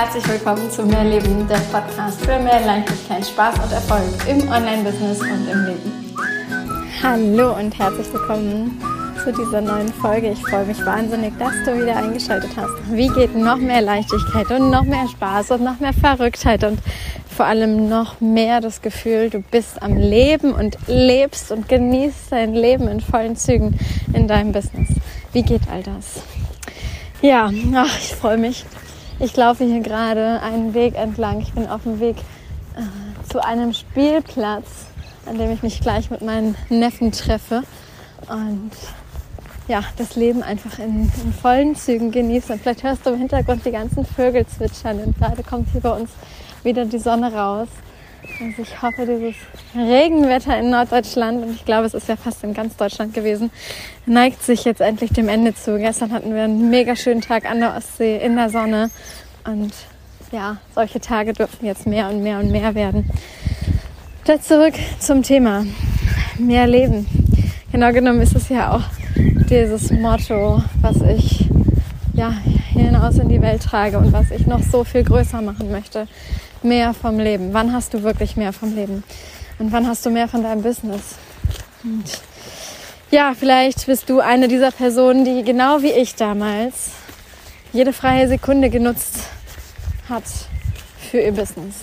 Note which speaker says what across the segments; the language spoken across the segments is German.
Speaker 1: Herzlich willkommen zu Mehr Leben, der Podcast für mehr Leichtigkeit, Spaß und Erfolg im Online-Business und im Leben. Hallo und herzlich willkommen zu dieser neuen Folge. Ich freue mich wahnsinnig, dass du wieder eingeschaltet hast. Wie geht noch mehr Leichtigkeit und noch mehr Spaß und noch mehr Verrücktheit und vor allem noch mehr das Gefühl, du bist am Leben und lebst und genießt dein Leben in vollen Zügen in deinem Business. Wie geht all das? Ja, ach, ich freue mich. Ich laufe hier gerade einen Weg entlang. Ich bin auf dem Weg äh, zu einem Spielplatz, an dem ich mich gleich mit meinen Neffen treffe und ja, das Leben einfach in, in vollen Zügen genieße. Und vielleicht hörst du im Hintergrund die ganzen Vögel zwitschern und gerade kommt hier bei uns wieder die Sonne raus. Also ich hoffe, dieses Regenwetter in Norddeutschland, und ich glaube, es ist ja fast in ganz Deutschland gewesen, neigt sich jetzt endlich dem Ende zu. Gestern hatten wir einen mega schönen Tag an der Ostsee in der Sonne. Und ja, solche Tage dürfen jetzt mehr und mehr und mehr werden. Dann zurück zum Thema. Mehr Leben. Genau genommen ist es ja auch dieses Motto, was ich ja, hinaus in die Welt trage und was ich noch so viel größer machen möchte mehr vom Leben? Wann hast du wirklich mehr vom Leben? Und wann hast du mehr von deinem Business? Und ja, vielleicht bist du eine dieser Personen, die genau wie ich damals jede freie Sekunde genutzt hat für ihr Business.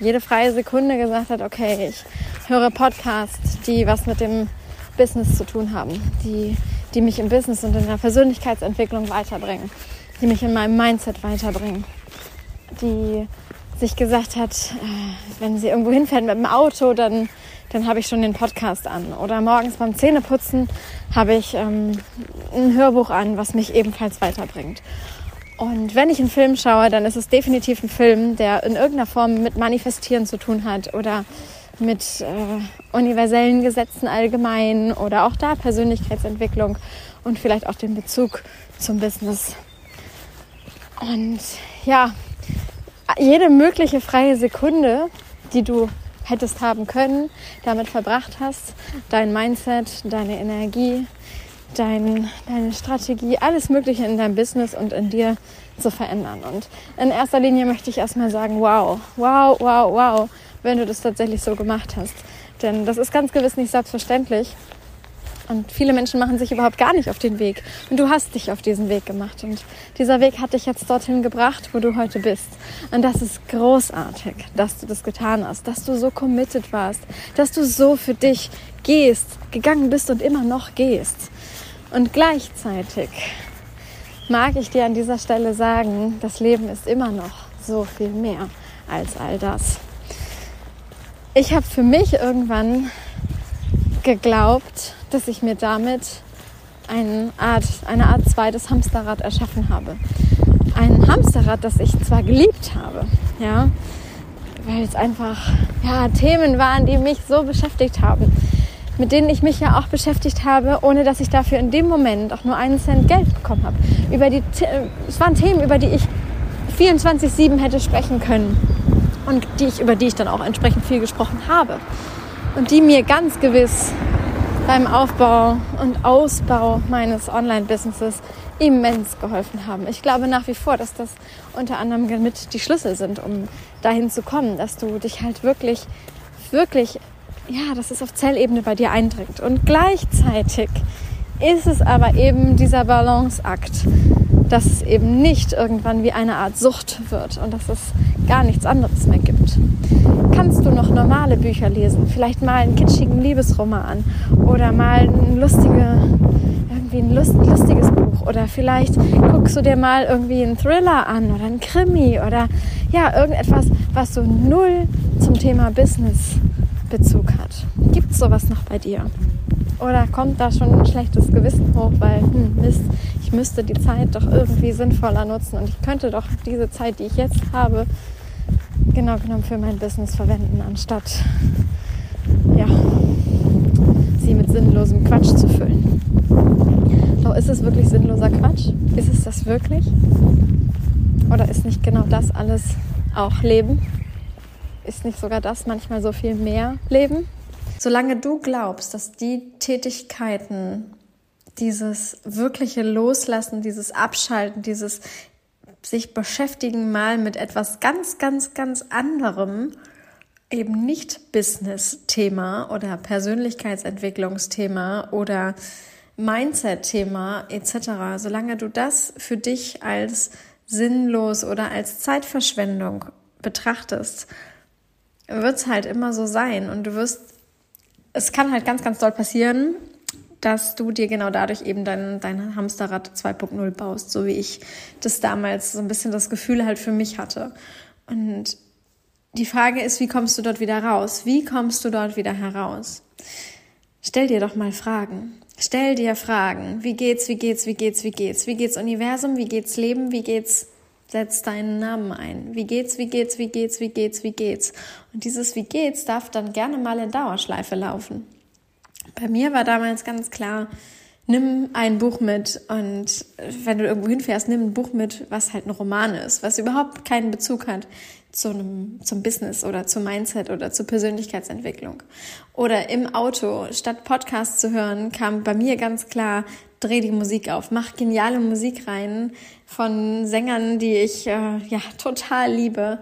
Speaker 1: Jede freie Sekunde gesagt hat, okay, ich höre Podcasts, die was mit dem Business zu tun haben, die, die mich im Business und in der Persönlichkeitsentwicklung weiterbringen, die mich in meinem Mindset weiterbringen, die sich gesagt hat, äh, wenn sie irgendwo hinfährt mit dem Auto, dann, dann habe ich schon den Podcast an. Oder morgens beim Zähneputzen habe ich ähm, ein Hörbuch an, was mich ebenfalls weiterbringt. Und wenn ich einen Film schaue, dann ist es definitiv ein Film, der in irgendeiner Form mit Manifestieren zu tun hat oder mit äh, universellen Gesetzen allgemein oder auch da Persönlichkeitsentwicklung und vielleicht auch den Bezug zum Business. Und ja, jede mögliche freie Sekunde, die du hättest haben können, damit verbracht hast, dein Mindset, deine Energie, dein, deine Strategie, alles Mögliche in deinem Business und in dir zu verändern. Und in erster Linie möchte ich erstmal sagen, wow, wow, wow, wow, wenn du das tatsächlich so gemacht hast. Denn das ist ganz gewiss nicht selbstverständlich. Und viele Menschen machen sich überhaupt gar nicht auf den Weg. Und du hast dich auf diesen Weg gemacht. Und dieser Weg hat dich jetzt dorthin gebracht, wo du heute bist. Und das ist großartig, dass du das getan hast, dass du so committed warst, dass du so für dich gehst, gegangen bist und immer noch gehst. Und gleichzeitig mag ich dir an dieser Stelle sagen, das Leben ist immer noch so viel mehr als all das. Ich habe für mich irgendwann geglaubt, dass ich mir damit eine Art, eine Art zweites Hamsterrad erschaffen habe. Ein Hamsterrad, das ich zwar geliebt habe, ja, weil es einfach ja, Themen waren, die mich so beschäftigt haben, mit denen ich mich ja auch beschäftigt habe, ohne dass ich dafür in dem Moment auch nur einen Cent Geld bekommen habe. Über die, es waren Themen, über die ich 24/7 hätte sprechen können und die ich, über die ich dann auch entsprechend viel gesprochen habe und die mir ganz gewiss beim Aufbau und Ausbau meines Online-Businesses immens geholfen haben. Ich glaube nach wie vor, dass das unter anderem mit die Schlüssel sind, um dahin zu kommen, dass du dich halt wirklich, wirklich, ja, dass es auf Zellebene bei dir eindringt. Und gleichzeitig ist es aber eben dieser Balanceakt, dass es eben nicht irgendwann wie eine Art Sucht wird und dass es gar nichts anderes mehr gibt. Kannst du noch normale Bücher lesen? Vielleicht mal einen kitschigen Liebesroman oder mal ein, lustige, irgendwie ein lust, lustiges Buch oder vielleicht guckst du dir mal irgendwie einen Thriller an oder einen Krimi oder ja, irgendetwas, was so null zum Thema Business Bezug hat. Gibt es sowas noch bei dir? Oder kommt da schon ein schlechtes Gewissen hoch, weil, hm, Mist, ich müsste die Zeit doch irgendwie sinnvoller nutzen und ich könnte doch diese Zeit, die ich jetzt habe, genau genommen für mein Business verwenden, anstatt ja, sie mit sinnlosem Quatsch zu füllen. Doch ist es wirklich sinnloser Quatsch? Ist es das wirklich? Oder ist nicht genau das alles auch Leben? Ist nicht sogar das manchmal so viel mehr Leben? Solange du glaubst, dass die Tätigkeiten, dieses wirkliche Loslassen, dieses Abschalten, dieses sich beschäftigen mal mit etwas ganz, ganz, ganz anderem, eben nicht Business-Thema oder Persönlichkeitsentwicklungsthema oder Mindset-Thema etc., solange du das für dich als sinnlos oder als Zeitverschwendung betrachtest, wird es halt immer so sein. Und du wirst, es kann halt ganz, ganz doll passieren, dass du dir genau dadurch eben dein, dein Hamsterrad 2.0 baust, so wie ich das damals so ein bisschen das Gefühl halt für mich hatte. Und die Frage ist, wie kommst du dort wieder raus? Wie kommst du dort wieder heraus? Stell dir doch mal Fragen. Stell dir Fragen. Wie geht's, wie geht's, wie geht's, wie geht's? Wie geht's Universum? Wie geht's Leben? Wie geht's Setz deinen Namen ein. Wie geht's, wie geht's, wie geht's, wie geht's, wie geht's? Und dieses Wie geht's darf dann gerne mal in Dauerschleife laufen. Bei mir war damals ganz klar, nimm ein Buch mit und wenn du irgendwo hinfährst, nimm ein Buch mit, was halt ein Roman ist, was überhaupt keinen Bezug hat zu einem, zum Business oder zum Mindset oder zur Persönlichkeitsentwicklung. Oder im Auto, statt Podcast zu hören, kam bei mir ganz klar, dreh die Musik auf, mach geniale Musik rein von Sängern, die ich äh, ja total liebe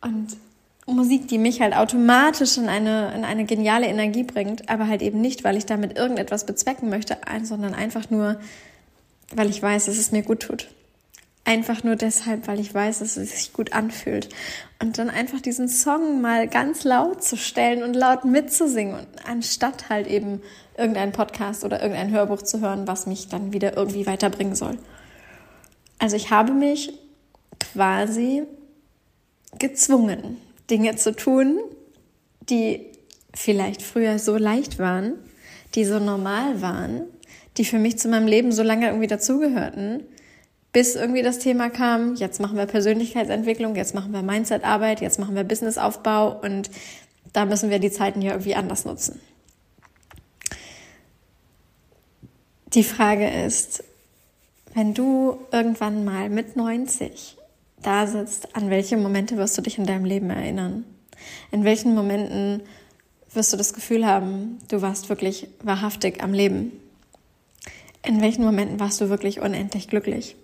Speaker 1: und Musik, die mich halt automatisch in eine, in eine geniale Energie bringt, aber halt eben nicht, weil ich damit irgendetwas bezwecken möchte, sondern einfach nur, weil ich weiß, dass es mir gut tut. Einfach nur deshalb, weil ich weiß, dass es sich gut anfühlt. Und dann einfach diesen Song mal ganz laut zu stellen und laut mitzusingen, anstatt halt eben irgendeinen Podcast oder irgendein Hörbuch zu hören, was mich dann wieder irgendwie weiterbringen soll. Also ich habe mich quasi gezwungen, Dinge zu tun, die vielleicht früher so leicht waren, die so normal waren, die für mich zu meinem Leben so lange irgendwie dazugehörten, bis irgendwie das Thema kam, jetzt machen wir Persönlichkeitsentwicklung, jetzt machen wir Mindsetarbeit, jetzt machen wir Businessaufbau und da müssen wir die Zeiten ja irgendwie anders nutzen. Die Frage ist, wenn du irgendwann mal mit 90 da sitzt, an welche Momente wirst du dich in deinem Leben erinnern? In welchen Momenten wirst du das Gefühl haben, du warst wirklich wahrhaftig am Leben? In welchen Momenten warst du wirklich unendlich glücklich?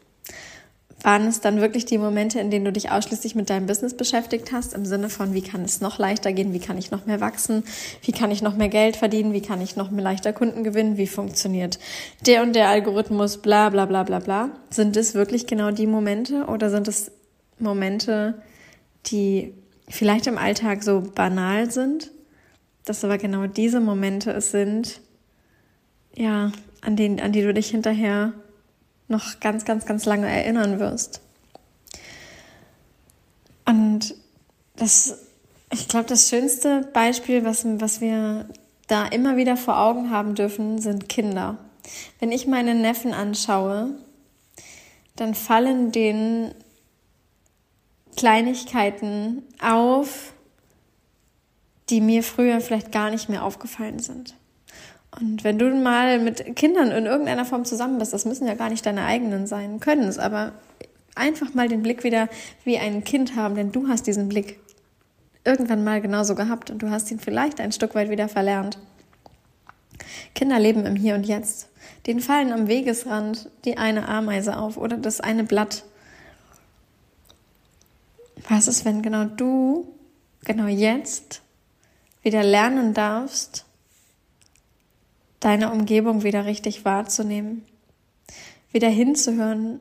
Speaker 1: Waren es dann wirklich die Momente, in denen du dich ausschließlich mit deinem Business beschäftigt hast, im Sinne von, wie kann es noch leichter gehen, wie kann ich noch mehr wachsen, wie kann ich noch mehr Geld verdienen, wie kann ich noch mehr leichter Kunden gewinnen, wie funktioniert der und der Algorithmus, bla bla bla bla bla. Sind es wirklich genau die Momente oder sind es Momente, die vielleicht im Alltag so banal sind, dass aber genau diese Momente es sind, ja, an denen, an die du dich hinterher noch ganz, ganz, ganz lange erinnern wirst. Und das, ich glaube, das schönste Beispiel, was, was wir da immer wieder vor Augen haben dürfen, sind Kinder. Wenn ich meine Neffen anschaue, dann fallen denen Kleinigkeiten auf, die mir früher vielleicht gar nicht mehr aufgefallen sind. Und wenn du mal mit Kindern in irgendeiner Form zusammen bist, das müssen ja gar nicht deine eigenen sein, können es, aber einfach mal den Blick wieder wie ein Kind haben, denn du hast diesen Blick irgendwann mal genauso gehabt und du hast ihn vielleicht ein Stück weit wieder verlernt. Kinder leben im Hier und Jetzt. Denen fallen am Wegesrand die eine Ameise auf oder das eine Blatt. Was ist, wenn genau du, genau jetzt, wieder lernen darfst, deine Umgebung wieder richtig wahrzunehmen, wieder hinzuhören,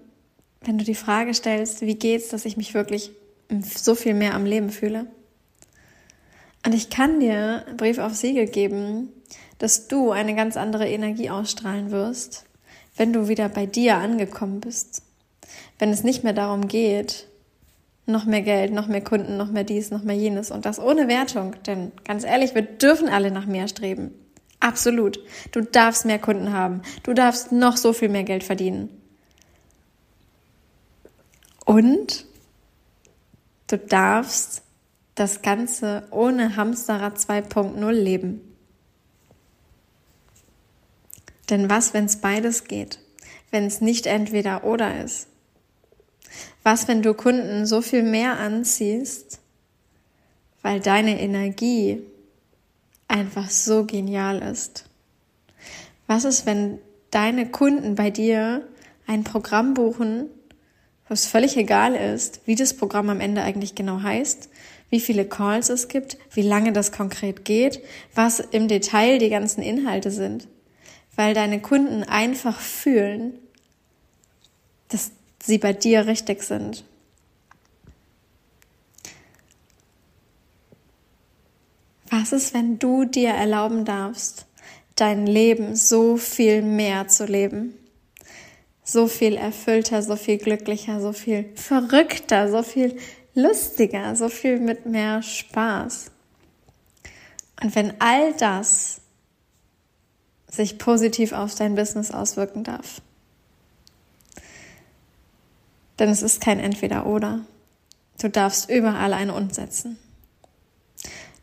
Speaker 1: wenn du die Frage stellst, wie geht's, dass ich mich wirklich so viel mehr am Leben fühle? Und ich kann dir Brief auf Siegel geben, dass du eine ganz andere Energie ausstrahlen wirst, wenn du wieder bei dir angekommen bist. Wenn es nicht mehr darum geht, noch mehr Geld, noch mehr Kunden, noch mehr dies, noch mehr jenes und das ohne Wertung. Denn ganz ehrlich, wir dürfen alle nach mehr streben. Absolut. Du darfst mehr Kunden haben. Du darfst noch so viel mehr Geld verdienen. Und du darfst das Ganze ohne Hamsterrad 2.0 leben. Denn was, wenn es beides geht? Wenn es nicht entweder oder ist? Was, wenn du Kunden so viel mehr anziehst, weil deine Energie einfach so genial ist. Was ist, wenn deine Kunden bei dir ein Programm buchen, Wo es völlig egal ist, wie das Programm am Ende eigentlich genau heißt, wie viele Calls es gibt, wie lange das konkret geht, was im Detail die ganzen Inhalte sind. Weil deine Kunden einfach fühlen, dass sie bei dir richtig sind. Was ist, wenn du dir erlauben darfst, dein Leben so viel mehr zu leben? So viel erfüllter, so viel glücklicher, so viel verrückter, so viel lustiger, so viel mit mehr Spaß. Und wenn all das sich positiv auf dein Business auswirken darf, denn es ist kein Entweder-Oder. Du darfst überall ein Und setzen.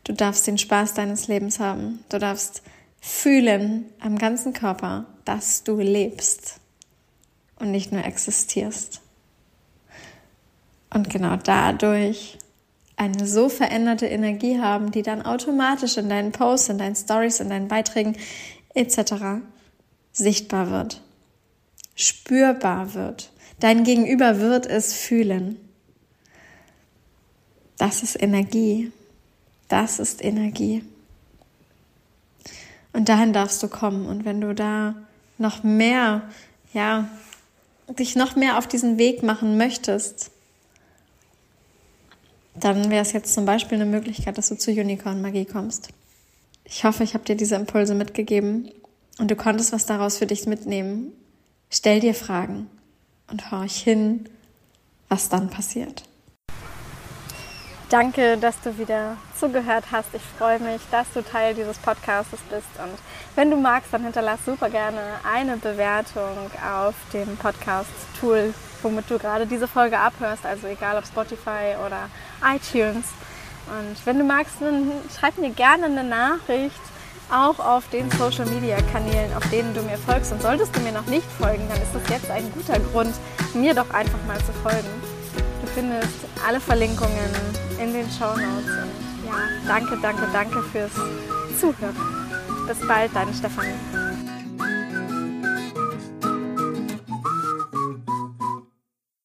Speaker 1: Du darfst den Spaß deines Lebens haben. Du darfst fühlen am ganzen Körper, dass du lebst und nicht nur existierst. Und genau dadurch eine so veränderte Energie haben, die dann automatisch in deinen Posts, in deinen Stories, in deinen Beiträgen etc. sichtbar wird, spürbar wird. Dein Gegenüber wird es fühlen. Das ist Energie. Das ist Energie. Und dahin darfst du kommen. Und wenn du da noch mehr, ja, dich noch mehr auf diesen Weg machen möchtest, dann wäre es jetzt zum Beispiel eine Möglichkeit, dass du zu Unicorn Magie kommst. Ich hoffe, ich habe dir diese Impulse mitgegeben und du konntest was daraus für dich mitnehmen. Stell dir Fragen und horch hin, was dann passiert. Danke, dass du wieder zugehört hast. Ich freue mich, dass du Teil dieses Podcasts bist. Und wenn du magst, dann hinterlass super gerne eine Bewertung auf dem Podcast-Tool, womit du gerade diese Folge abhörst. Also egal ob Spotify oder iTunes. Und wenn du magst, dann schreib mir gerne eine Nachricht, auch auf den Social Media Kanälen, auf denen du mir folgst. Und solltest du mir noch nicht folgen, dann ist das jetzt ein guter Grund, mir doch einfach mal zu folgen findest alle Verlinkungen in den Show Notes. Und ja, danke, danke, danke fürs Zuhören. Bis bald, deine Stefanie.